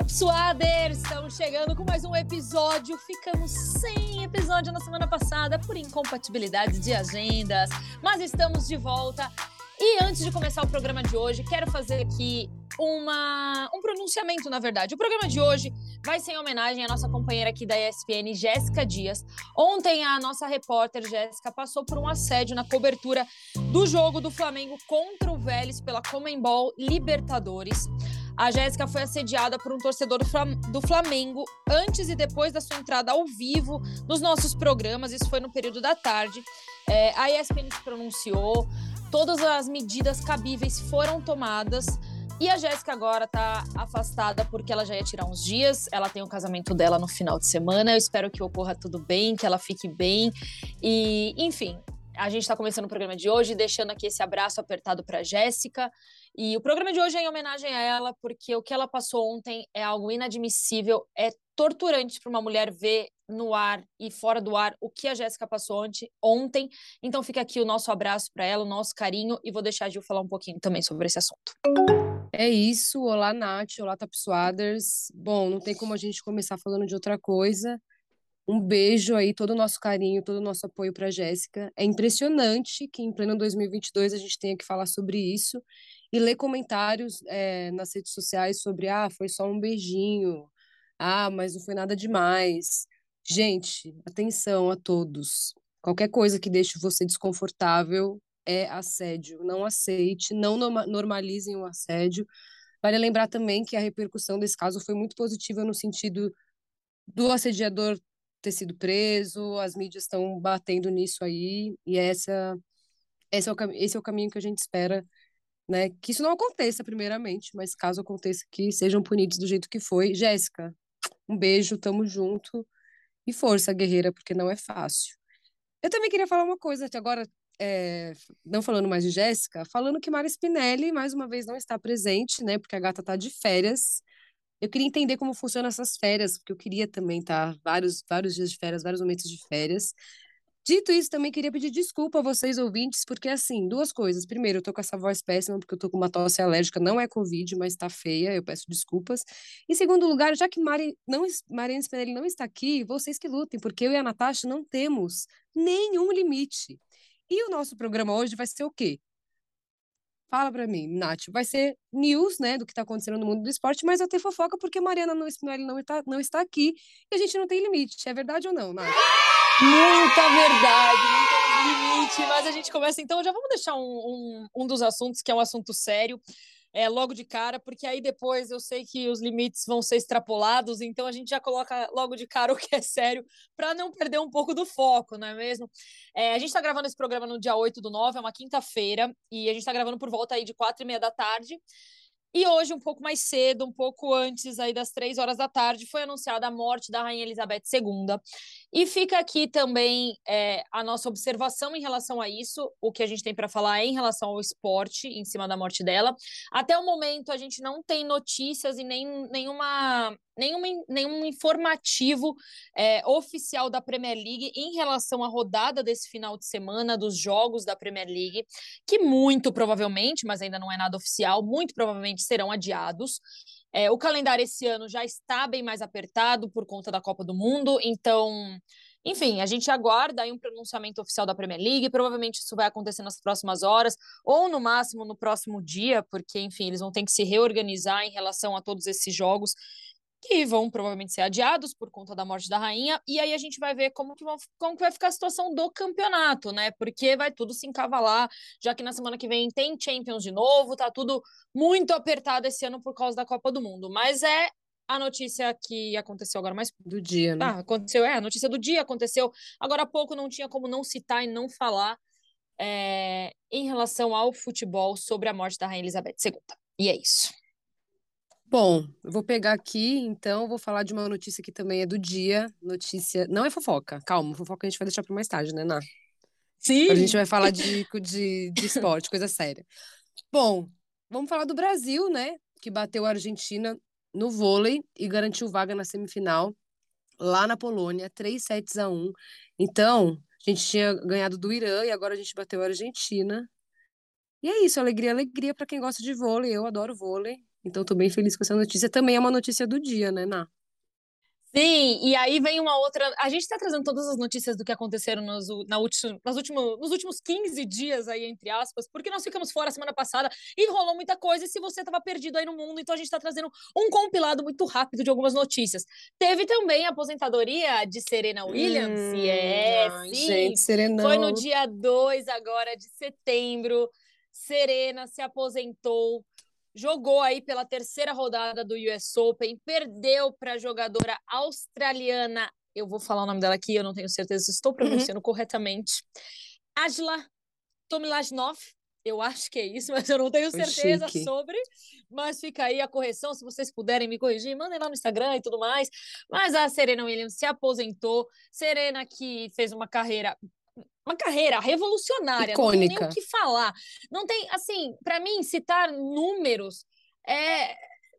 Top Suaders! Estamos chegando com mais um episódio. Ficamos sem episódio na semana passada por incompatibilidade de agendas, mas estamos de volta. E antes de começar o programa de hoje, quero fazer aqui uma, um pronunciamento, na verdade. O programa de hoje vai ser em homenagem à nossa companheira aqui da ESPN, Jéssica Dias. Ontem, a nossa repórter Jéssica passou por um assédio na cobertura do jogo do Flamengo contra o Vélez pela Comembol Libertadores. A Jéssica foi assediada por um torcedor do Flamengo antes e depois da sua entrada ao vivo nos nossos programas. Isso foi no período da tarde. É, a ESPN se pronunciou, todas as medidas cabíveis foram tomadas. E a Jéssica agora tá afastada porque ela já ia tirar uns dias. Ela tem o casamento dela no final de semana. Eu espero que ocorra tudo bem, que ela fique bem. E, enfim, a gente está começando o programa de hoje, deixando aqui esse abraço apertado para Jéssica. E o programa de hoje é em homenagem a ela, porque o que ela passou ontem é algo inadmissível, é torturante para uma mulher ver no ar e fora do ar o que a Jéssica passou ontem. Então fica aqui o nosso abraço para ela, o nosso carinho, e vou deixar a Gil falar um pouquinho também sobre esse assunto. É isso. Olá, Nath. Olá, Tapsuaders. Bom, não tem como a gente começar falando de outra coisa. Um beijo aí, todo o nosso carinho, todo o nosso apoio para Jéssica. É impressionante que em pleno 2022 a gente tenha que falar sobre isso e ler comentários é, nas redes sociais sobre ah, foi só um beijinho, ah, mas não foi nada demais. Gente, atenção a todos. Qualquer coisa que deixe você desconfortável é assédio. Não aceite, não normalizem o assédio. Vale lembrar também que a repercussão desse caso foi muito positiva no sentido do assediador ter sido preso, as mídias estão batendo nisso aí, e essa, esse, é o, esse é o caminho que a gente espera, né? Que isso não aconteça, primeiramente, mas caso aconteça, que sejam punidos do jeito que foi. Jéssica, um beijo, tamo junto, e força, guerreira, porque não é fácil. Eu também queria falar uma coisa, que agora é, não falando mais de Jéssica, falando que Mara Spinelli, mais uma vez, não está presente, né? Porque a gata está de férias. Eu queria entender como funcionam essas férias, porque eu queria também estar vários, vários dias de férias, vários momentos de férias. Dito isso, também queria pedir desculpa a vocês, ouvintes, porque, assim, duas coisas. Primeiro, eu tô com essa voz péssima, porque eu tô com uma tosse alérgica, não é Covid, mas tá feia, eu peço desculpas. Em segundo lugar, já que Mari, não, Mariana Spinelli não está aqui, vocês que lutem, porque eu e a Natasha não temos nenhum limite. E o nosso programa hoje vai ser o quê? Fala para mim, Nath. Vai ser news, né, do que está acontecendo no mundo do esporte, mas vai ter fofoca porque Mariana não, Spinelli não está, não está aqui e a gente não tem limite. É verdade ou não, Nath? Muita verdade, não limite. Mas a gente começa então, já vamos deixar um, um, um dos assuntos que é um assunto sério é, logo de cara, porque aí depois eu sei que os limites vão ser extrapolados, então a gente já coloca logo de cara o que é sério, para não perder um pouco do foco, não é mesmo? É, a gente está gravando esse programa no dia 8 do 9, é uma quinta-feira, e a gente está gravando por volta aí de quatro e meia da tarde. E hoje, um pouco mais cedo, um pouco antes aí das três horas da tarde, foi anunciada a morte da Rainha Elizabeth II. E fica aqui também é, a nossa observação em relação a isso, o que a gente tem para falar em relação ao esporte em cima da morte dela. Até o momento, a gente não tem notícias e nem, nenhuma, nenhuma, nenhum informativo é, oficial da Premier League em relação à rodada desse final de semana, dos jogos da Premier League, que muito provavelmente, mas ainda não é nada oficial, muito provavelmente serão adiados. É, o calendário esse ano já está bem mais apertado por conta da Copa do Mundo, então, enfim, a gente aguarda aí um pronunciamento oficial da Premier League. Provavelmente isso vai acontecer nas próximas horas, ou no máximo no próximo dia, porque, enfim, eles vão ter que se reorganizar em relação a todos esses jogos que vão provavelmente ser adiados por conta da morte da rainha, e aí a gente vai ver como que, vão, como que vai ficar a situação do campeonato, né? Porque vai tudo se encavalar, já que na semana que vem tem Champions de novo, tá tudo muito apertado esse ano por causa da Copa do Mundo. Mas é a notícia que aconteceu agora mais do dia, né? Ah, aconteceu, é, a notícia do dia aconteceu agora há pouco, não tinha como não citar e não falar é, em relação ao futebol sobre a morte da Rainha Elizabeth II. E é isso. Bom, eu vou pegar aqui, então, vou falar de uma notícia que também é do dia. Notícia. Não é fofoca, calma, fofoca a gente vai deixar para mais tarde, né, Ná? Sim! A gente vai falar de, de, de esporte, coisa séria. Bom, vamos falar do Brasil, né? Que bateu a Argentina no vôlei e garantiu vaga na semifinal lá na Polônia, 3 sets a 1. Então, a gente tinha ganhado do Irã e agora a gente bateu a Argentina. E é isso, alegria, alegria para quem gosta de vôlei. Eu adoro vôlei. Então, tô bem feliz com essa notícia. Também é uma notícia do dia, né, Ná? Sim, e aí vem uma outra. A gente está trazendo todas as notícias do que aconteceram nos, na última, nas últimos, nos últimos 15 dias aí, entre aspas, porque nós ficamos fora semana passada e rolou muita coisa. E se você estava perdido aí no mundo, então a gente está trazendo um compilado muito rápido de algumas notícias. Teve também a aposentadoria de Serena Williams, hum, e é, ai, sim. Gente, Serena. Foi no dia 2 agora de setembro. Serena se aposentou jogou aí pela terceira rodada do US Open, perdeu para a jogadora australiana, eu vou falar o nome dela aqui, eu não tenho certeza se estou pronunciando uhum. corretamente, Ajla Tomilasnov, eu acho que é isso, mas eu não tenho certeza Chique. sobre. Mas fica aí a correção, se vocês puderem me corrigir, mandem lá no Instagram e tudo mais. Mas a Serena Williams se aposentou. Serena que fez uma carreira uma carreira revolucionária, Icônica. não tem nem o que falar. Não tem, assim, para mim, citar números é,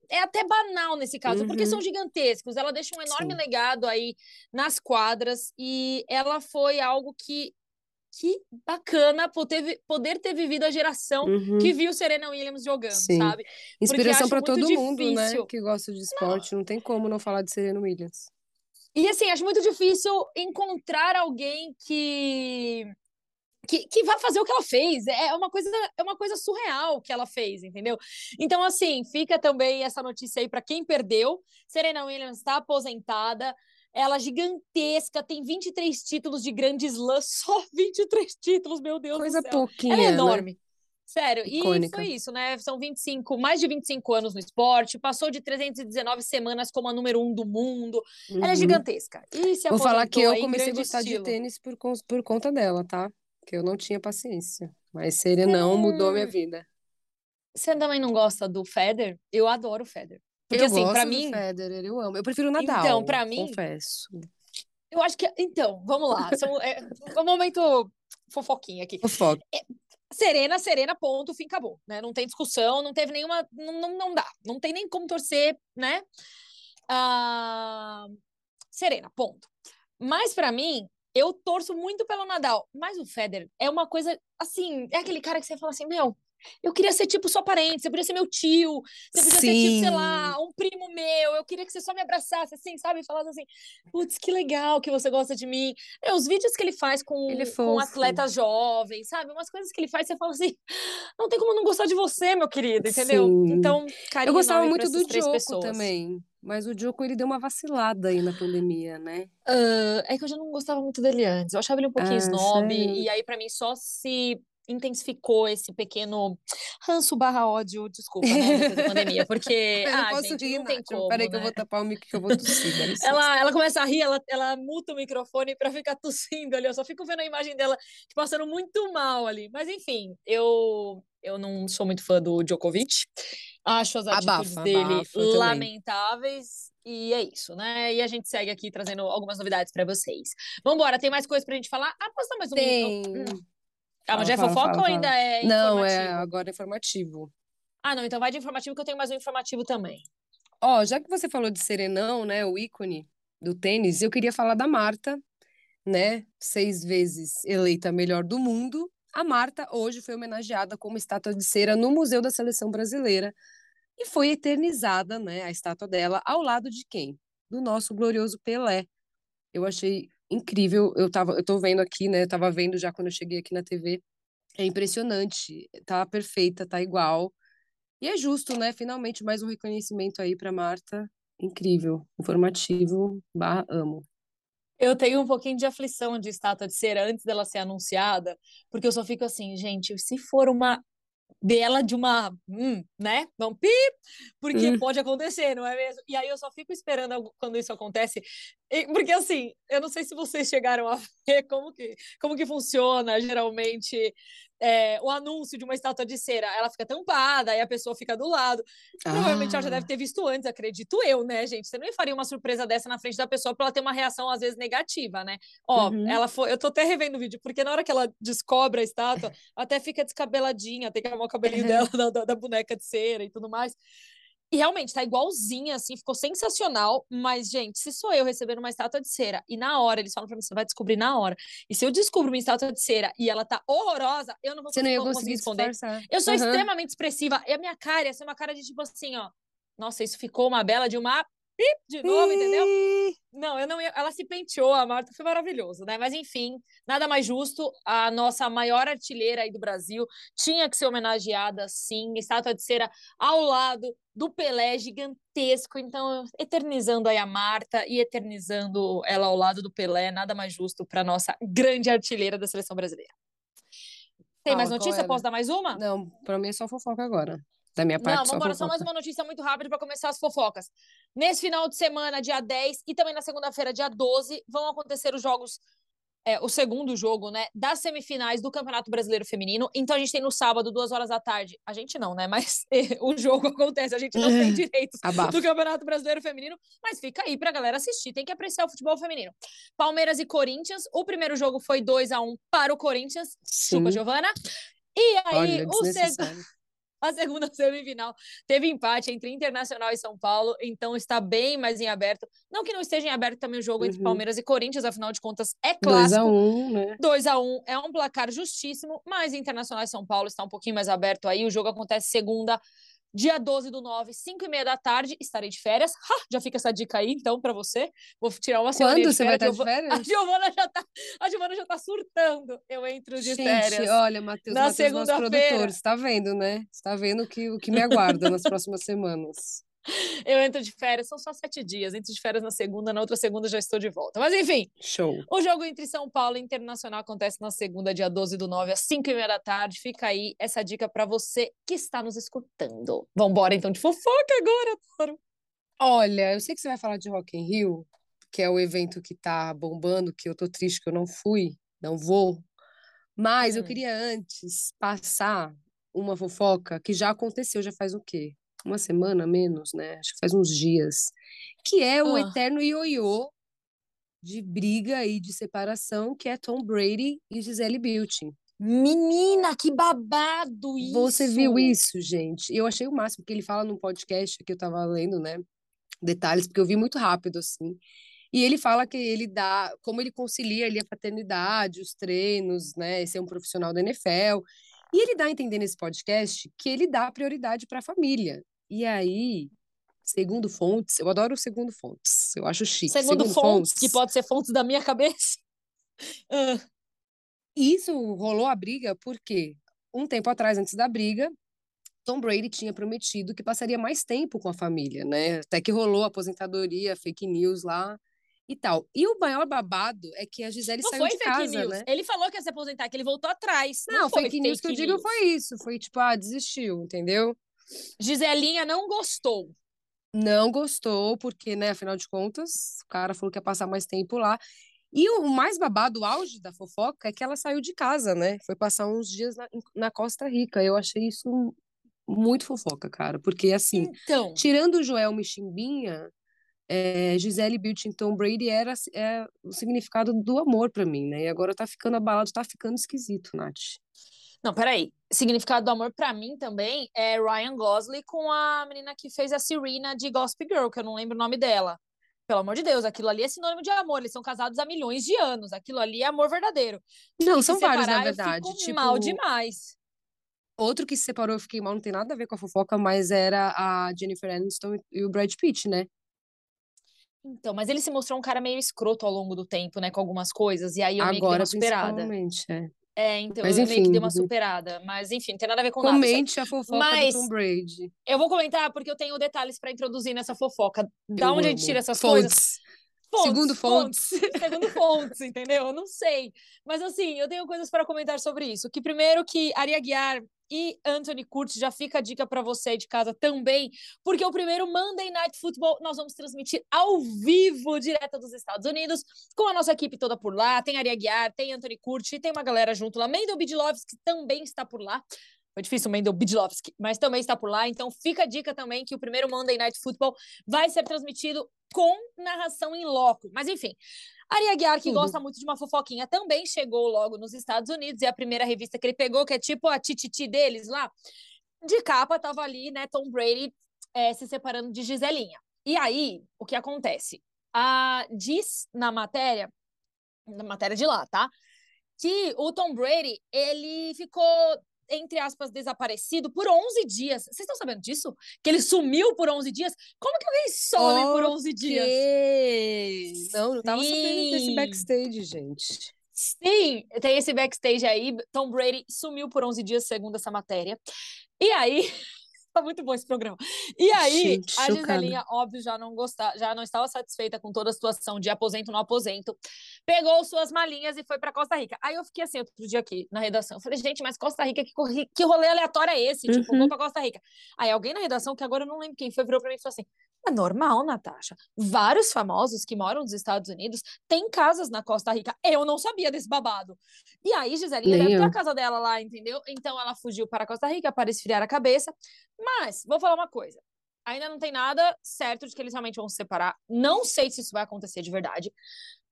é até banal nesse caso, uhum. porque são gigantescos. Ela deixa um enorme Sim. legado aí nas quadras e ela foi algo que que bacana poder, poder ter vivido a geração uhum. que viu Serena Williams jogando, Sim. sabe? Inspiração para todo difícil. mundo, né? Que gosta de esporte. Não. não tem como não falar de Serena Williams. E assim, acho muito difícil encontrar alguém que que, que vai fazer o que ela fez. É uma coisa é uma coisa surreal que ela fez, entendeu? Então assim, fica também essa notícia aí para quem perdeu. Serena Williams está aposentada. Ela gigantesca, tem 23 títulos de grande slam, só 23 títulos, meu Deus Coisa do céu. pouquinha, ela é né? enorme. Né? Sério, Icônica. e foi isso, né? São 25, mais de 25 anos no esporte, passou de 319 semanas como a número um do mundo. Uhum. Ela é uhum. gigantesca. E se Vou falar que eu comecei a gostar estilo. de tênis por, por conta dela, tá? Que eu não tinha paciência. Mas Serenão hum... mudou a minha vida. Você também não gosta do Federer? Eu adoro o Federer. Porque, eu assim, gosto pra mim. Federer, eu amo. Eu prefiro o Nadal. Então, para mim. Confesso. Eu acho que. Então, vamos lá. São, é, um momento fofoquinha aqui. Fofoca. Serena, Serena, ponto, fim, acabou, né? Não tem discussão, não teve nenhuma, não, não, não dá, não tem nem como torcer, né? Ah, Serena, ponto. Mas para mim, eu torço muito pelo Nadal, mas o Federer é uma coisa assim, é aquele cara que você fala assim, meu, eu queria ser tipo sua parente, você podia ser meu tio, você podia Sim. ser tipo, sei lá, um primo meu. Eu queria que você só me abraçasse assim, sabe? E falasse assim: putz, que legal que você gosta de mim. É, os vídeos que ele faz com, ele é com atletas jovens, sabe? Umas coisas que ele faz, você fala assim: não tem como não gostar de você, meu querido, entendeu? Sim. Então, carinho Eu gostava muito do Djoko também. Mas o Djoko, ele deu uma vacilada aí na pandemia, né? Uh, é que eu já não gostava muito dele antes. Eu achava ele um pouquinho ah, snob. E aí, para mim, só se intensificou esse pequeno ranço barra ódio, desculpa, né, da pandemia, porque, eu ah, posso gente, rir, não tem como, Peraí né? que eu vou né? tapar o micro que eu vou tossir, ela, ela começa a rir, ela, ela muta o microfone para ficar tossindo ali, eu só fico vendo a imagem dela passando muito mal ali, mas enfim, eu, eu não sou muito fã do Djokovic, acho as atitudes abafa, dele abafa, lamentáveis, e é isso, né? E a gente segue aqui trazendo algumas novidades para vocês. Vamos embora, tem mais coisa pra gente falar? Ah, posso dar mais um Tem. Hum. Ah, mas já é fofoca ou ainda é Não, é agora é informativo. Ah, não, então vai de informativo que eu tenho mais um informativo também. Ó, já que você falou de Serenão, né, o ícone do tênis, eu queria falar da Marta, né, seis vezes eleita melhor do mundo. A Marta hoje foi homenageada como estátua de cera no Museu da Seleção Brasileira e foi eternizada, né, a estátua dela ao lado de quem? Do nosso glorioso Pelé. Eu achei incrível. Eu tava, eu tô vendo aqui, né? Eu tava vendo já quando eu cheguei aqui na TV. É impressionante, tá perfeita, tá igual. E é justo, né? Finalmente mais um reconhecimento aí para Marta. Incrível, informativo, barra, amo. Eu tenho um pouquinho de aflição de estátua de cera antes dela ser anunciada, porque eu só fico assim, gente, se for uma dela de uma, hum, né? Não pi, porque hum. pode acontecer, não é mesmo? E aí eu só fico esperando quando isso acontece, porque assim, eu não sei se vocês chegaram a ver como que, como que funciona geralmente é, o anúncio de uma estátua de cera, ela fica tampada, aí a pessoa fica do lado. Ah. Provavelmente ela já deve ter visto antes, acredito eu, né, gente? Você não faria uma surpresa dessa na frente da pessoa para ela ter uma reação, às vezes, negativa, né? Ó, uhum. ela foi. Eu tô até revendo o vídeo, porque na hora que ela descobre a estátua, até fica descabeladinha, tem que arrumar o cabelinho dela da, da, da boneca de cera e tudo mais. E realmente, tá igualzinha, assim, ficou sensacional. Mas, gente, se sou eu recebendo uma estátua de cera e na hora eles falam pra mim, você vai descobrir na hora. E se eu descubro uma estátua de cera e ela tá horrorosa, eu não vou Você não ia conseguir conseguir esconder. Eu sou Aham. extremamente expressiva. E a minha cara ia ser uma cara de tipo assim, ó. Nossa, isso ficou uma bela de uma de novo, entendeu? Não, eu não ia. Ela se penteou, a Marta foi maravilhoso, né? Mas enfim, nada mais justo. A nossa maior artilheira aí do Brasil tinha que ser homenageada, sim. Estátua de cera ao lado do Pelé, gigantesco. Então, eternizando aí a Marta e eternizando ela ao lado do Pelé, nada mais justo para nossa grande artilheira da seleção brasileira. Tem mais Fala, qual notícia? Posso dar mais uma? Não, pra mim é só fofoca agora. Da minha parte, Não, vamos embora. Só mais uma notícia muito rápida para começar as fofocas. Nesse final de semana, dia 10, e também na segunda-feira, dia 12, vão acontecer os jogos, é, o segundo jogo, né, das semifinais do Campeonato Brasileiro Feminino. Então a gente tem no sábado, duas horas da tarde. A gente não, né? Mas o jogo acontece. A gente não tem direitos do Campeonato Brasileiro Feminino, mas fica aí pra galera assistir. Tem que apreciar o futebol feminino. Palmeiras e Corinthians. O primeiro jogo foi 2 a 1 para o Corinthians. Chupa, Sim. Giovana. E aí, Olha, o segundo. A segunda semifinal teve empate entre Internacional e São Paulo, então está bem mais em aberto. Não que não esteja em aberto também o jogo entre Uhum. Palmeiras e Corinthians, afinal de contas é 2 a clássico. 1 né? 2 a 1 é um placar justíssimo, mas Internacional e São Paulo está um pouquinho mais aberto aí. O jogo acontece segunda, dia 12 do 9, 5 e meia da tarde. Estarei de férias. Ha, já fica essa dica aí, então, para você. Vou tirar uma semana Quando de você vai férias. estar de Giova- A férias? Giovana já tá, a Giovana já tá surtando. Eu entro de Gente, férias. olha, Matheus, Na Matheus, nosso produtor, você tá vendo, né? Você tá vendo que, o que me aguarda nas próximas semanas. Eu entro de férias, são só sete dias. Entro de férias na segunda, na outra segunda já estou de volta. Mas enfim, Show. o jogo entre São Paulo e Internacional acontece na segunda, dia 12 do 9, às 5 e meia da tarde. Fica aí essa dica para você que está nos escutando. Vambora então de fofoca agora, adoro. Olha, eu sei que você vai falar de Rock in Rio, que é o evento que tá bombando, que eu tô triste que eu não fui, não vou. Mas eu Hum. queria antes passar uma fofoca que já aconteceu, já faz o quê? Uma semana menos, né? Acho que faz uns dias. Que é o Ah. eterno ioiô de briga e de separação, que é Tom Brady e Gisele Bündchen. Menina, que babado isso! Você viu isso, gente? Eu achei o máximo, porque ele fala num podcast que eu tava lendo, né? Detalhes, porque eu vi muito rápido, assim. E ele fala que ele dá, como ele concilia ali a paternidade, os treinos, né? Ser um profissional da NFL. E ele dá a entender nesse podcast que ele dá prioridade para a família. E aí, segundo fontes, eu adoro o segundo fontes, eu acho chique. Segundo, fontes, que pode ser fontes da minha cabeça. Ah, Isso rolou a briga porque um tempo atrás, antes da briga, Tom Brady tinha prometido que passaria mais tempo com a família, né? Até que rolou a aposentadoria, fake news lá e tal. E o maior babado é que a Gisele não saiu foi de fake casa, news. né? Ele falou que ia se aposentar, que ele voltou atrás. Não, foi fake news que eu digo news. foi isso, foi tipo, ah, desistiu, entendeu? Giselinha não gostou. Não gostou, porque, né, afinal de contas, o cara falou que ia passar mais tempo lá. E o mais babado, o auge da fofoca, é que ela saiu de casa, né? Foi passar uns dias na, na Costa Rica. Eu achei isso muito fofoca, cara. Porque, assim, Então, tirando o Joel Michimbinha, é, Gisele Bündchen Tom Brady era é, o significado do amor pra mim, né? E agora tá ficando abalado, tá ficando esquisito, Nath. Não, peraí. Significado do amor pra mim também é Ryan Gosling com a menina que fez a Serena de Gossip Girl, que eu não lembro o nome dela. Pelo amor de Deus, aquilo ali é sinônimo de amor. Eles são casados há milhões de anos. Aquilo ali é amor verdadeiro. Não, E são se vários, na verdade. Eu Tipo, mal demais. outro que se separou, eu fiquei mal, não tem nada a ver com a fofoca, mas era a Jennifer Aniston e o Brad Pitt, né? Então, mas ele se mostrou um cara meio escroto ao longo do tempo, né, com algumas coisas. E aí eu meio que dei Agora, uma superada. principalmente, é. É, então Mas eu meio que enfim, dei uma superada. Mas enfim, não tem nada a ver com nada. isso aí. Comente a fofoca Mas- do Tom Brady. Eu vou comentar porque eu tenho detalhes pra introduzir nessa fofoca. Da Eu onde a gente amo. tira essas Fontes. coisas? Segundo fontes. Segundo fontes, entendeu? Eu não sei. Mas assim, eu tenho coisas para comentar sobre isso. Que primeiro que Aria Guiar e Anthony Curtis já fica a dica para você de casa também, porque o primeiro Monday Night Football nós vamos transmitir ao vivo, direto dos Estados Unidos, com a nossa equipe toda por lá. Tem Aria Guiar, tem Anthony Curtis, tem uma galera junto lá. Mendel Bidlovski também está por lá. Foi difícil o Mendel Bidlovski, mas também está por lá. Então fica a dica também que o primeiro Monday Night Football vai ser transmitido com narração em loco. Mas enfim, Ari Aguiar, que gosta muito de uma fofoquinha, também chegou logo nos Estados Unidos. E a primeira revista que ele pegou, que é tipo a Tititi deles lá, de capa, tava ali, né, Tom Brady é, se separando de Giselinha. E aí, o que acontece? A, diz na matéria, na matéria de lá, tá? Que o Tom Brady, ele ficou entre aspas, desaparecido por 11 dias. Vocês estão sabendo disso? Que ele sumiu por 11 dias? Como que alguém some okay. por 11 dias? Não, não tava Sim. sabendo desse backstage, gente. Sim, tem esse backstage aí. Tom Brady sumiu por 11 dias, segundo essa matéria. E aí, tá muito bom esse programa. E aí, Gente, a Giselinha, óbvio, já não gostar, já não estava satisfeita com toda a situação de aposento no aposento. Pegou suas malinhas e foi para Costa Rica. Aí eu fiquei assim outro dia aqui na redação. Eu falei, gente, mas Costa Rica, que, que rolê aleatório é esse? Tipo, uhum. Tipo, vou pra Costa Rica. Aí alguém na redação, que agora eu não lembro quem foi, virou pra mim e falou assim: é normal, Natasha. Vários famosos que moram nos Estados Unidos têm casas na Costa Rica. Eu não sabia desse babado. E aí, Giselinha deve ter a casa dela lá, entendeu? Então ela fugiu para Costa Rica para esfriar a cabeça. Mas, vou falar uma coisa. Ainda não tem nada certo de que eles realmente vão se separar. Não sei se isso vai acontecer de verdade.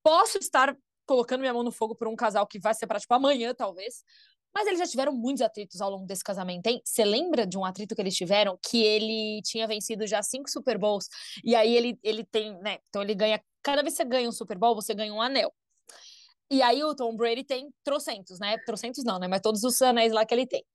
Posso estar colocando minha mão no fogo por um casal que vai se separar, tipo, amanhã, talvez. Mas eles já tiveram muitos atritos ao longo desse casamento, hein? Você lembra de um atrito que eles tiveram que ele tinha vencido já cinco Super Bowls e aí ele, ele tem, né? Então ele ganha. Cada vez que você ganha um Super Bowl, você ganha um anel. E aí o Tom Brady tem trocentos, né? Trocentos não, né? Mas todos os anéis lá que ele tem.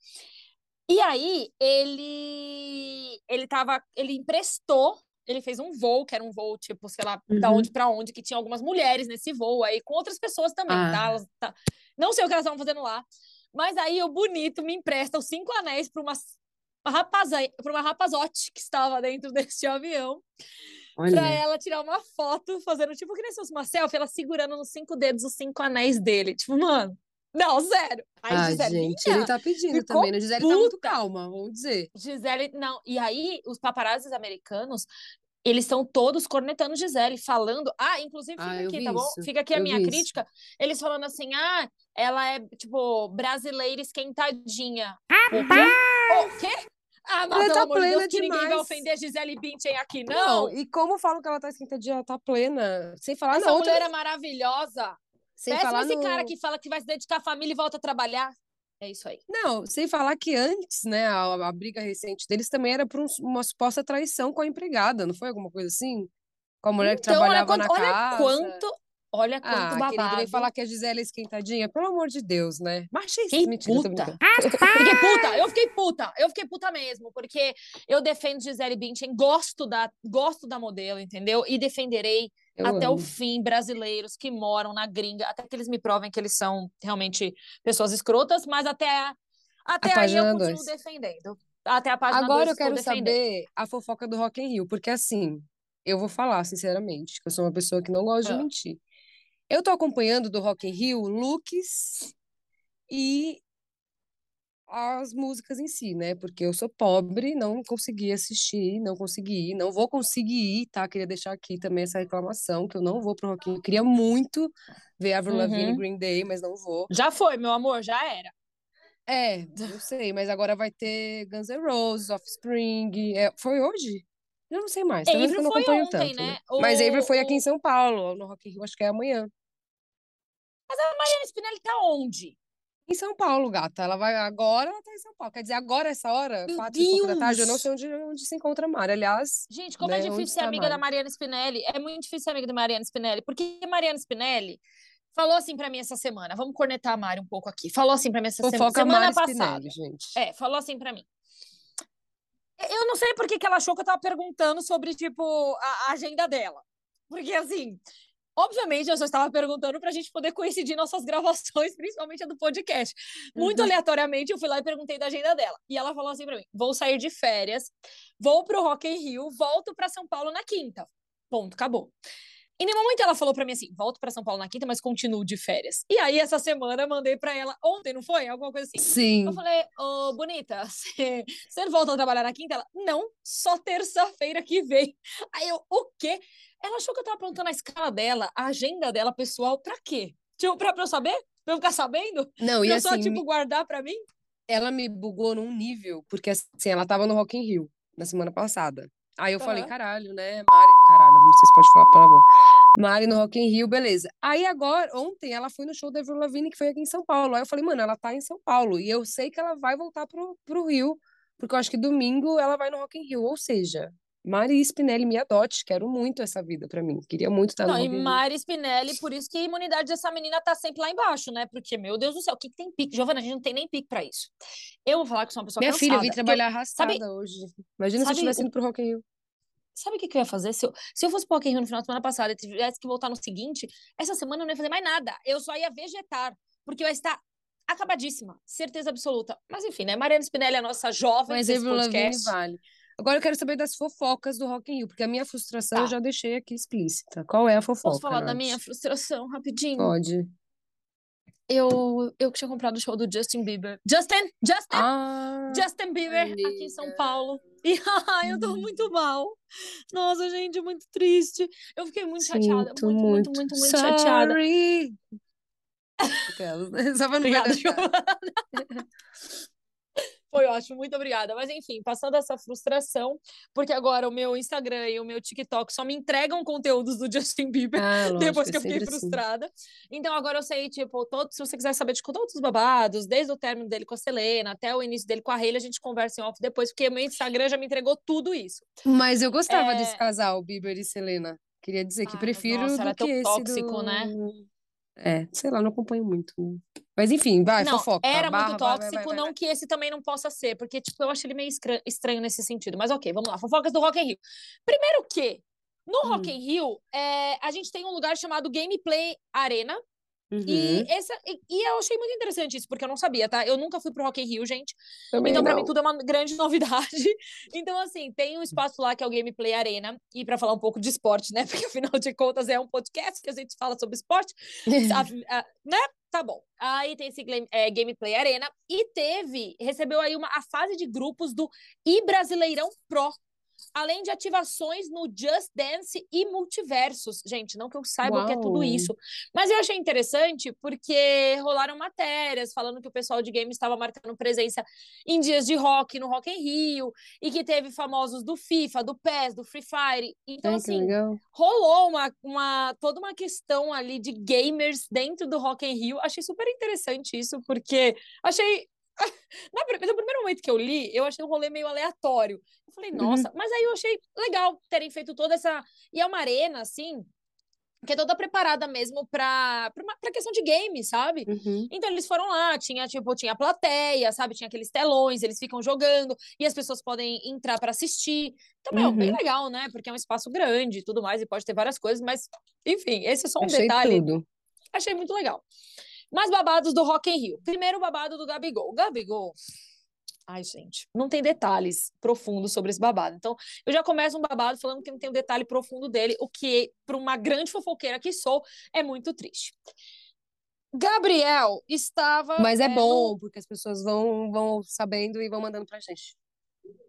E aí ele ele tava, ele emprestou, ele fez um voo, que era um voo tipo, sei lá, uhum. da onde para onde, que tinha algumas mulheres nesse voo aí com outras pessoas também, ah. tá? Elas, tá? Não sei o que elas estavam fazendo lá. Mas aí o bonito me empresta os cinco anéis para uma, rapaza, uma rapazote que estava dentro deste avião. Para ela tirar uma foto, fazendo tipo que nem se fosse uma selfie, ela segurando nos cinco dedos os cinco anéis dele. Tipo, mano, não, sério. Aí, ah, Gisele, gente, ele tá pedindo também, né? Gisele puta. tá muito calma, vamos dizer. Gisele, não. E aí, os paparazzis americanos, eles estão todos cornetando Gisele, falando. Ah, inclusive, fica ah, aqui, tá bom? Fica aqui a minha crítica. Isso. Eles falando assim: ah, ela é, tipo, brasileira esquentadinha. Quê? O quê? Ah, mas pelo tá amor de Deus, que ninguém vai ofender Gisele Bündchen aqui, não. não. E como falam que ela tá esquentadinha, ela tá plena. Sem falar, Essa mulher outra... é maravilhosa. Sem Péssimo falar esse no... cara que fala que vai se dedicar à família e volta a trabalhar. É isso aí. Não, sem falar que antes, né, a, a briga recente deles também era por um, uma suposta traição com a empregada, não foi alguma coisa assim? Com a mulher então, que trabalhava olha quanto, na olha casa. Quanto, Olha quanto ah, babado. Queria falar que a Gisele é esquentadinha, pelo amor de Deus, né? Machista, fiquei mentira, puta. fiquei puta, eu fiquei puta, eu fiquei puta mesmo, porque eu defendo Gisele Bündchen, gosto da, gosto da modelo, entendeu? E defenderei eu até amo. o fim brasileiros que moram na gringa, até que eles me provem que eles são realmente pessoas escrotas, mas até, até aí eu continuo dois. defendendo. Até a página Agora eu quero saber a fofoca do Rock in Rio, porque assim, eu vou falar sinceramente, que eu sou uma pessoa que não gosta ah. de mentir. Eu tô acompanhando do Rock in Rio looks e as músicas em si, né? Porque eu sou pobre, não consegui assistir, não consegui ir, não vou conseguir ir, tá? Queria deixar aqui também essa reclamação, que eu não vou pro Rock in. Queria muito ver Avril uhum. Lavigne Green Day, mas não vou. Já foi, meu amor, já era. É, não sei, mas agora vai ter Guns N' Roses, Offspring. É, foi hoje? Eu não sei mais. Também eu não acompanho ontem, tanto. Né? O... Mas Avery foi aqui em São Paulo, no Rock in Rio, acho que é amanhã. Mas a Mariana Spinelli tá onde? Em São Paulo, gata. Ela vai agora, ela tá em São Paulo. Quer dizer, agora, essa hora, Meu quatro e pouco da tarde, eu não sei onde, onde se encontra a Mari. Aliás. Gente, como é né, é difícil ser tá amiga da Mariana Spinelli. É muito difícil ser amiga da Mariana Spinelli. Porque Mariana Spinelli falou assim para mim essa semana. Vamos cornetar a Mari um pouco aqui. Falou assim para mim essa Fofoca semana, semana passada. Spinelli, gente. É, falou assim para mim. Eu não sei por que, que ela achou que eu tava perguntando sobre, tipo, a, a agenda dela. Porque, assim, Obviamente, eu só estava perguntando para a gente poder coincidir nossas gravações, principalmente a do podcast. Muito uhum. aleatoriamente, eu fui lá e perguntei da agenda dela. E ela falou assim para mim: vou sair de férias, vou pro Rock in Rio, volto para São Paulo na quinta. Ponto, acabou. E nenhum momento ela falou para mim assim: volto para São Paulo na quinta, mas continuo de férias. E aí, essa semana, mandei para ela, ontem, não foi? Alguma coisa assim. Sim. Eu falei: Ô, oh, bonita, você, você volta a trabalhar na quinta? Ela: não, só terça-feira que vem. Aí eu: o quê? Ela achou que eu tava perguntando a escala dela, a agenda dela pessoal, pra quê? Tipo, pra, pra eu saber? Pra eu ficar sabendo? Não, pra e eu assim, só, tipo, guardar pra mim? Ela me bugou num nível, porque assim, ela tava no Rock in Rio na semana passada. Aí eu uhum. falei, caralho, né, Mari? Caralho, não sei se pode falar palavrão. Mari no Rock in Rio, beleza. Aí agora, ontem, ela foi no show da Avril Lavigne, que foi aqui em São Paulo. Aí eu falei, mano, ela tá em São Paulo. E eu sei que ela vai voltar pro, pro Rio porque eu acho que domingo ela vai no Rock in Rio, ou seja, Mari Spinelli me adote, quero muito essa vida para mim. Queria muito estar Não, no e. Mari Spinelli, por isso que a imunidade dessa menina tá sempre lá embaixo, né? Porque, meu Deus do céu, o que, que tem pique? Giovana, a gente não tem nem pique pra isso. Eu vou falar que sou uma pessoa Minha cansada. filha, eu vim porque eu- trabalhar arrastada sabe- hoje. Imagina se eu sabe tivesse o- indo pro Rock in Rio. Sabe o que, que eu ia fazer? Se eu, se eu fosse pro Rock in Rio no final de semana passada e tivesse que voltar no seguinte, essa semana eu não ia fazer mais nada. Eu só ia vegetar, porque eu ia estar acabadíssima, certeza absoluta. Mas enfim, né? Mariana Spinelli é a nossa jovem Mas desse podcast. vale. Agora eu quero saber das fofocas do Rock in Rio, porque a minha frustração Tá. eu já deixei aqui explícita. Qual é a fofoca, Posso falar da Nath? minha frustração rapidinho? Pode. Eu, eu que tinha comprado o show do Justin Bieber. Justin! Justin! Ah, Justin Bieber aqui em São amiga. Paulo. E ai, eu tô muito mal. Nossa, gente, muito triste. Eu fiquei muito chateada. sinto Muito, muito, muito. muito, muito chateada. Sorry. Aquelas, né? Só pra não Obrigada. Foi ótimo, muito obrigada. Mas enfim, passando essa frustração, porque agora o meu Instagram e o meu TikTok só me entregam conteúdos do Justin Bieber. Ah, lógico, depois é que eu fiquei assim. frustrada. Então agora eu sei, tipo, todo, se você quiser saber de todos os babados, desde o término dele com a Selena até o início dele com a Hailey, a gente conversa em off depois, porque meu Instagram já me entregou tudo isso. Mas eu gostava É. desse casal, Bieber e Selena. Queria dizer que Ai, prefiro nossa, do que tão esse tóxico, do... né? É, sei lá, não acompanho muito. Mas enfim, vai, não, fofoca. era barra, muito vai, vai, tóxico, vai, vai, não que esse também não possa ser, porque, tipo, eu acho ele meio estranho nesse sentido. Mas ok, vamos lá. Fofocas do Rock in Rio. Primeiro que, no Hum. Rock in Rio, é, a gente tem um lugar chamado Gameplay Arena, Uhum. e, essa, e, e eu achei muito interessante isso, porque eu não sabia, tá? Eu nunca fui pro Rock in Rio, gente. Também Então, pra não. mim, tudo é uma grande novidade. Então, assim, tem um espaço lá que é o Gameplay Arena. E pra falar um pouco de esporte, né? Porque, afinal de contas, é um podcast que a gente fala sobre esporte. a- a- né? Tá bom. Aí tem esse game- é, Gameplay Arena. E teve, recebeu aí uma, a fase de grupos do I Brasileirão Pro. Além de ativações no Just Dance e Multiversos. Gente, não que eu saiba o que é tudo Uau. isso. Mas eu achei interessante porque rolaram matérias falando que o pessoal de games estava marcando presença em dias de rock no Rock em Rio e que teve famosos do FIFA, do PES, do Free Fire. Então, Ai, assim, rolou uma, uma toda uma questão ali de gamers dentro do Rock in Rio. Achei super interessante isso, porque achei. Na, pri- no primeiro momento que eu li, eu achei um rolê meio aleatório. Eu falei, Uhum. nossa, mas aí eu achei legal terem feito toda essa. E é uma arena, assim, que é toda preparada mesmo para para questão de game, sabe? Uhum. Então eles foram lá, tinha tipo, tinha plateia, sabe? Tinha aqueles telões, eles ficam jogando e as pessoas podem entrar para assistir. Então, meu, bem Uhum. legal, né? Porque é um espaço grande e tudo mais e pode ter várias coisas, mas enfim, esse é só um Achei detalhe. tudo. Achei muito legal. Mais babados do Rock in Rio. Primeiro babado do Gabigol. Gabigol. Ai, gente, não tem detalhes profundos sobre esse babado. Então, eu já começo um babado falando que não tem um detalhe profundo dele, o que, para uma grande fofoqueira que sou, é muito triste. Gabriel estava. Mas é no- bom, porque as pessoas vão, vão sabendo e vão mandando pra gente.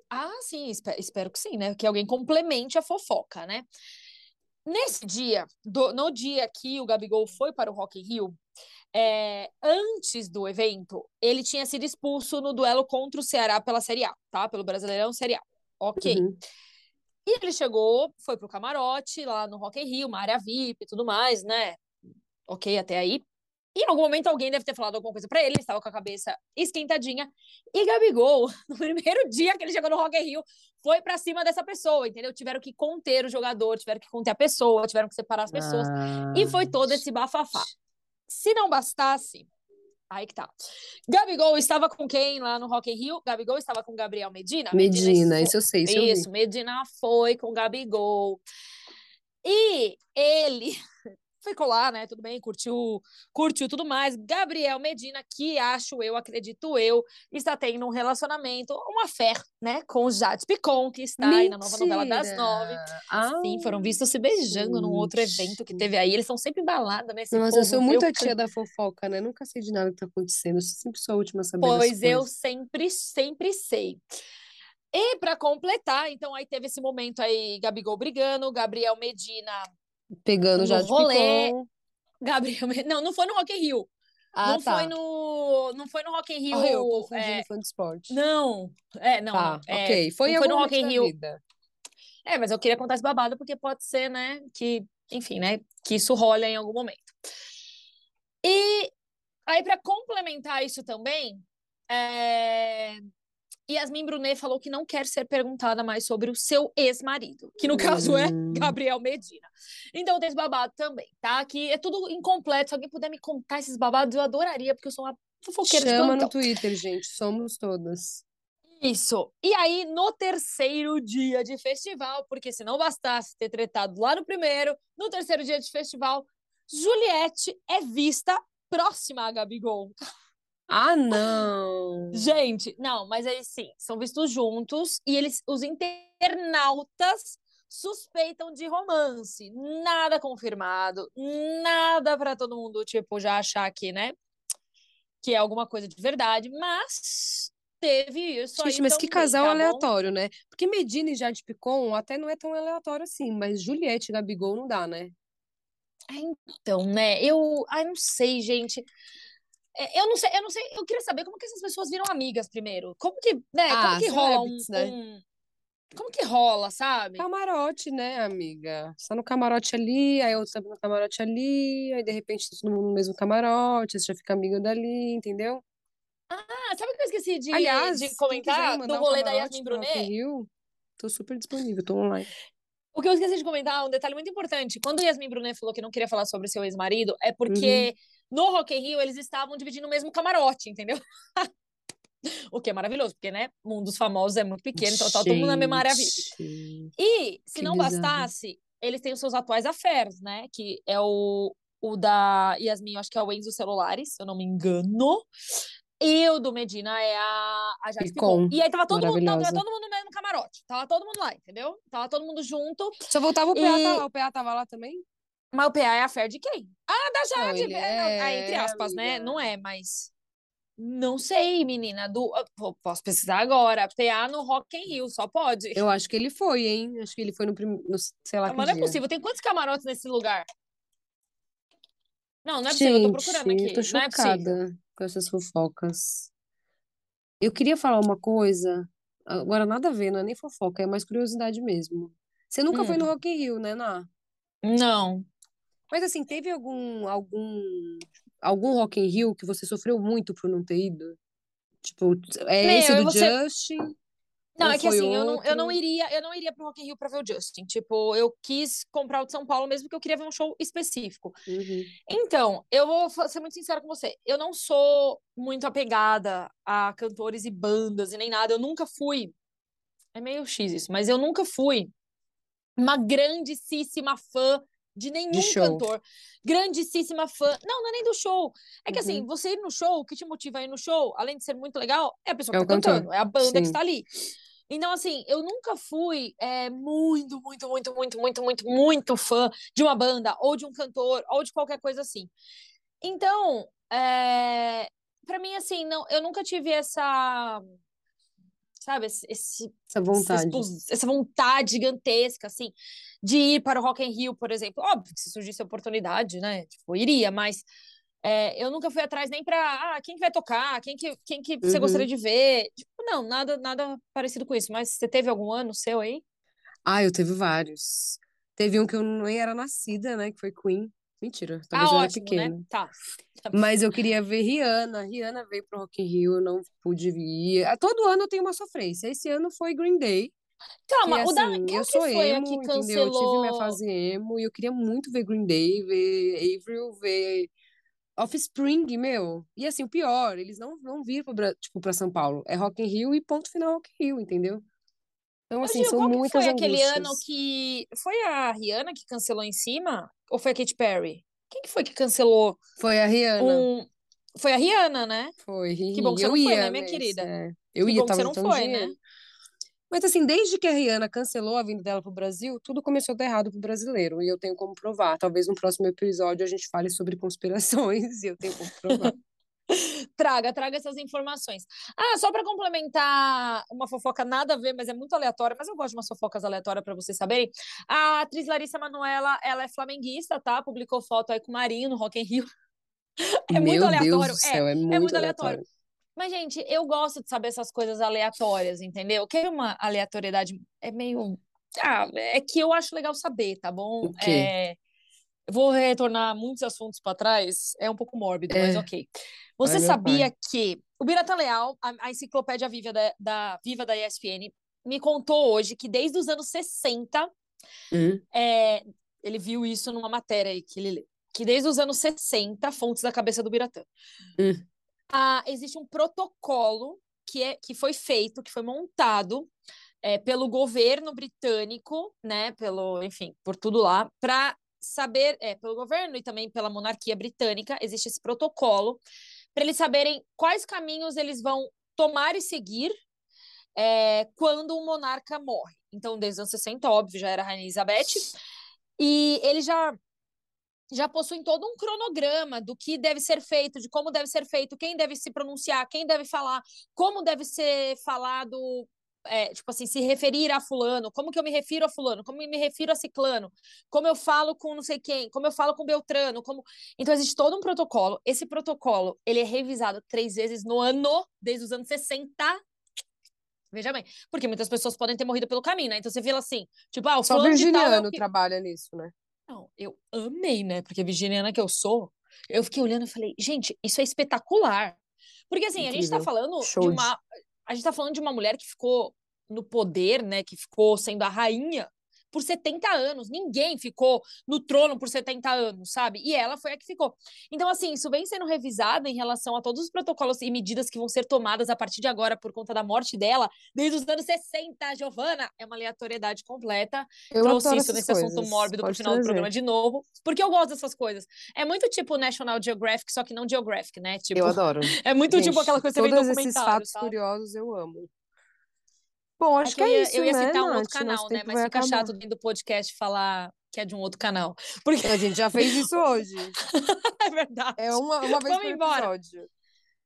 Ah, sim, espe- espero que sim, né? Que alguém complemente a fofoca, né? Nesse dia, do- no dia que o Gabigol foi para o Rock in Rio, é, antes do evento, ele tinha sido expulso no duelo contra o Ceará pela Série A, tá? Pelo Brasileirão Série A. Ok. Uhum. E ele chegou, foi pro camarote lá no Rock in Rio, uma área VIP e tudo mais, né? Ok, até aí. E em algum momento alguém deve ter falado alguma coisa pra ele, ele estava com a cabeça esquentadinha. E Gabigol, no primeiro dia que ele chegou no Rock in Rio, foi pra cima dessa pessoa, entendeu? Tiveram que conter o jogador, tiveram que conter a pessoa, tiveram que separar as pessoas. E foi todo esse bafafá. Se não bastasse, aí que tá. Gabigol estava com quem lá no Rock in Rio? Gabigol estava com Gabriel Medina? Medina, isso eu sei, isso eu isso, Medina foi com Gabigol. E ele ficou lá, né? Tudo bem, curtiu, curtiu tudo mais. Gabriel Medina, que acho eu, acredito eu, está tendo um relacionamento, uma fé, né? Com o Jade Picon, que está aí na nova novela das Mentira! nove. Ah, Sim, foram vistos se beijando num outro evento que gente. teve aí. Eles são sempre balada, né? Esse Nossa, eu povo, sou muito eu a tia da fofoca, né? Nunca sei de nada que tá acontecendo. Eu sempre sou a última a saber Pois eu sempre, sempre sei. E para completar, então aí teve esse momento aí, Gabigol brigando, Gabriel Medina, Pegando no já de rolê. picom. Gabriel, não, não foi no Rock in Rio. Ah, não tá. foi no, não foi no Rock in Rio. Ah, eu confundindo é, de esporte. não, é, não, Tá, é, ok. Foi não foi no Rock in Rio. vida. É, mas eu queria contar esse babado porque pode ser, né, que, enfim, né, que isso rola em algum momento. E aí, para complementar isso também, é, Yasmin Brunet falou que não quer ser perguntada mais sobre o seu ex-marido, que no caso é Hum. Gabriel Medina. Então tem esse babado também, tá? Que é tudo incompleto. Se alguém puder me contar esses babados, eu adoraria, porque eu sou uma fofoqueira de Chama plantão. no Twitter, gente. Somos todas. Isso. E aí, no terceiro dia de festival, porque se não bastasse ter tretado lá no primeiro, no terceiro dia de festival, Juliette é vista próxima a Gabigol. Ah, não! Gente, não, mas aí sim, são vistos juntos e eles, os internautas suspeitam de romance. Nada confirmado, nada para todo mundo, tipo, já achar que, né, que é alguma coisa de verdade, mas teve isso Gente, aí mas que casal tá aleatório, né? Porque Medina e Jade Picon até não é tão aleatório assim, mas Juliette e Gabigol não dá, né? Então, né, eu, ai, não sei, gente. É, Eu não sei, eu não sei, eu queria saber como que essas pessoas viram amigas primeiro. Como que, né, como Ah, que rola um, celebrities, né? um- Como que rola, sabe? Camarote, né, amiga? Você tá no camarote ali, aí outro tá no camarote ali, aí de repente tá todo mundo no mesmo camarote, você já fica amigo dali, entendeu? Ah, sabe o que eu esqueci de, Aliás, de comentar me do mandar um rolê da Yasmin Brunet? Rio, tô super disponível, tô online. O que eu esqueci de comentar, um detalhe muito importante. Quando Yasmin Brunet falou que não queria falar sobre seu ex-marido, é Uhum. No Rock in Rio eles estavam dividindo o mesmo camarote, entendeu? o que é maravilhoso, porque, né, mundo dos famosos é muito pequeno, então tá todo mundo na mesma área E, se Que não bizarro. bastasse, eles têm os seus atuais affairs, né? Que é o, o da Yasmin, eu acho que é o Enzo Celulares, se eu não me engano. E o do Medina é a, a Jade Picon, Picon. E aí tava todo mundo, tava todo mundo no mesmo camarote. Tava todo mundo lá, entendeu? Tava todo mundo junto. Só faltava o PA, E- tá lá. O PA tava lá também? Mas o PA é affair de quem? Ah, da Jade. ele é, não, ah, entre é, aspas, né? Não é, mas... Não sei, menina. Do, ah, posso pesquisar agora. PA no Rock in Rio, só pode. Eu acho que ele foi, hein? Acho que ele foi no, prim... no sei lá Mas não é possível. Tem quantos camarotes nesse lugar? Não, não é possível. Eu tô procurando Gente, aqui. eu tô é chocada com essas fofocas. Eu queria falar uma coisa, agora nada a ver, não é nem fofoca, é mais curiosidade mesmo. Você nunca foi no Hum. Rock in Rio, né, Ná? Não. Mas assim, teve algum algum algum Rock in Rio que você sofreu muito por não ter ido? Tipo, é Meu, esse do ser- Justin? Não, Ou é que assim, eu não, eu não iria, eu não iria pro Rock in Rio pra ver o Justin. Tipo, eu quis comprar o de São Paulo mesmo porque eu queria ver um show específico. Uhum. Então, eu vou ser muito sincera com você. Eu não sou muito apegada a cantores e bandas e nem nada. Eu nunca fui. É meio X isso, mas eu nunca fui uma grandíssima fã de nenhum show. cantor. Grandíssima fã. Não, não é nem do show. É que assim, Uhum. você ir no show, o que te motiva a ir no show, além de ser muito legal, é a pessoa É que o tá cantor. cantando, é a banda que Sim. está ali. Então, assim, eu nunca fui é, muito, muito, muito, muito, muito, muito, muito fã de uma banda, ou de um cantor, ou de qualquer coisa assim. Então, é, para mim, assim, não, eu nunca tive essa, sabe, esse, esse- Essa vontade. expos- essa vontade gigantesca, assim, de ir para o Rock in Rio, por exemplo. Óbvio que se surgisse a oportunidade, né, tipo, iria, mas é, eu nunca fui atrás nem para, ah, quem que vai tocar, quem que, quem que você Uhum. gostaria de ver. Tipo, não, nada, nada parecido com isso. Mas você teve algum ano seu aí? Ah, eu teve vários. Teve um que eu nem era nascida, né? Que foi Queen. Mentira, talvez ah, eu era ótimo, pequena. né? Tá. Tá. Mas eu queria ver Rihanna. Rihanna veio pro Rock in Rio, eu não pude vir. Ah, Todo ano eu tenho uma sofrência. Esse ano foi Green Day. Que Calma, o da, assim, qual eu que sou foi emo, que entendeu? Eu tive minha cancelou? fase emo e eu queria muito ver Green Day, ver Avril, ver Offspring, meu. E assim, o pior, eles não vão vir pro, Bra- tipo, pra São Paulo. É Rock in Rio e ponto final Rock in Rio, entendeu? Então, assim, Gil, são qual que muitas foi aquele ano angústias. que. Foi a Rihanna que cancelou em cima? Ou foi a Katy Perry? Quem que foi que cancelou Foi a Rihanna. um. Foi a Rihanna, né? Foi, Que bom que você eu não foi, ia né, minha querida? é. Eu Que ia, bom que você não foi, dinheiro. né? Mas assim, desde que a Rihanna cancelou a vinda dela pro Brasil, tudo começou a dar errado pro brasileiro. E eu tenho como provar. Talvez no próximo episódio a gente fale sobre conspirações e eu tenho como provar. Traga, traga essas informações. Ah, só para complementar uma fofoca nada a ver, mas é muito aleatória, mas eu gosto de umas fofocas aleatórias para vocês saberem. A atriz Larissa Manoela, ela é flamenguista, tá? Publicou foto aí com o Marinho no Rock in Rio. É muito Meu aleatório. Deus do É, céu, é muito, muito aleatório. aleatório. Mas, gente, eu gosto de saber essas coisas aleatórias, entendeu? Que é uma aleatoriedade, é meio. Ah, é que eu acho legal saber, tá bom? É... Eu vou retornar muitos assuntos para trás, é um pouco mórbido, É. mas ok. Você meu sabia que o Biratan Leal, a, a enciclopédia viva da, da, viva da ESPN, me contou hoje que desde os anos 60, Hum, é, ele viu isso numa matéria aí que ele lê, que desde os anos 60, fontes da cabeça do Biratã, Hum. Ah, existe um protocolo que, é, que foi feito, que foi montado é, pelo governo britânico, né, pelo, enfim, por tudo lá, para saber, é, pelo governo e também pela monarquia britânica, existe esse protocolo para eles saberem quais caminhos eles vão tomar e seguir é, quando um monarca morre. Então, desde os anos 60, óbvio, já era a Rainha Elizabeth, e eles já já possuem todo um cronograma do que deve ser feito, de como deve ser feito, quem deve se pronunciar, quem deve falar, como deve ser falado, é, tipo assim, se referir a fulano, como que eu me refiro a fulano, como eu me refiro a ciclano, como eu falo com não sei quem, como eu falo com Beltrano, como... Então existe todo um protocolo. Esse protocolo, ele é revisado três vezes no ano, desde os anos 60 Veja bem, porque muitas pessoas podem ter morrido pelo caminho, né? Então você vê assim, tipo, ah, o Só tal é virginiano que- trabalha nisso, né? Não, eu amei, né? Porque virginiana que eu sou, eu fiquei olhando e falei, gente, isso é espetacular. Porque assim, a gente tá Incrível. falando Show de de- uma. A gente tá falando de uma mulher que ficou no poder, né? Que ficou sendo a rainha por 70 anos. Ninguém ficou no trono por 70 anos, sabe? E ela foi a que ficou. Então, assim, isso vem sendo revisado em relação a todos os protocolos e medidas que vão ser tomadas a partir de agora por conta da morte dela, desde os anos 60, Giovana. É uma aleatoriedade completa Eu trouxe isso nesse assunto coisas. mórbido pro Pode final do programa de novo, porque eu gosto dessas coisas. É muito tipo National Geographic, só que não Geographic, né? Tipo, Eu adoro. é muito tipo Gente, aquela coisa que você vê em todos esses documentário, fatos sabe? curiosos eu amo. Bom, É acho que eu que é ia, isso, eu ia né, citar um Nath? outro canal, né? Mas fica acabar. chato dentro do podcast falar que é de um outro canal. Porque A gente já fez isso hoje. é verdade. É uma, uma vez Vamos por embora. episódio.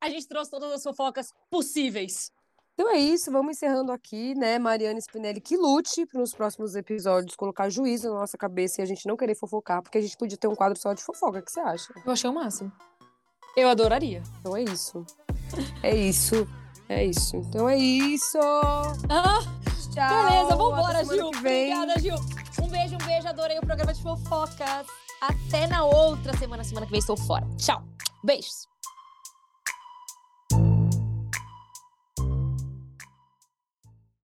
A gente trouxe todas as fofocas possíveis. Então é isso, vamos encerrando aqui, né? Mariana Spinelli que lute para nos próximos episódios colocar juízo na nossa cabeça e a gente não querer fofocar, porque a gente podia ter um quadro só de fofoca. O que você acha? Eu achei o máximo. Eu adoraria. Então é isso. É isso. É isso. Então é isso. Ah, Tchau. beleza, vambora, Gil. Obrigada, Gil. Um beijo, um beijo. Adorei o programa de fofocas. Até na outra semana. Semana que vem estou fora. Tchau. Beijos.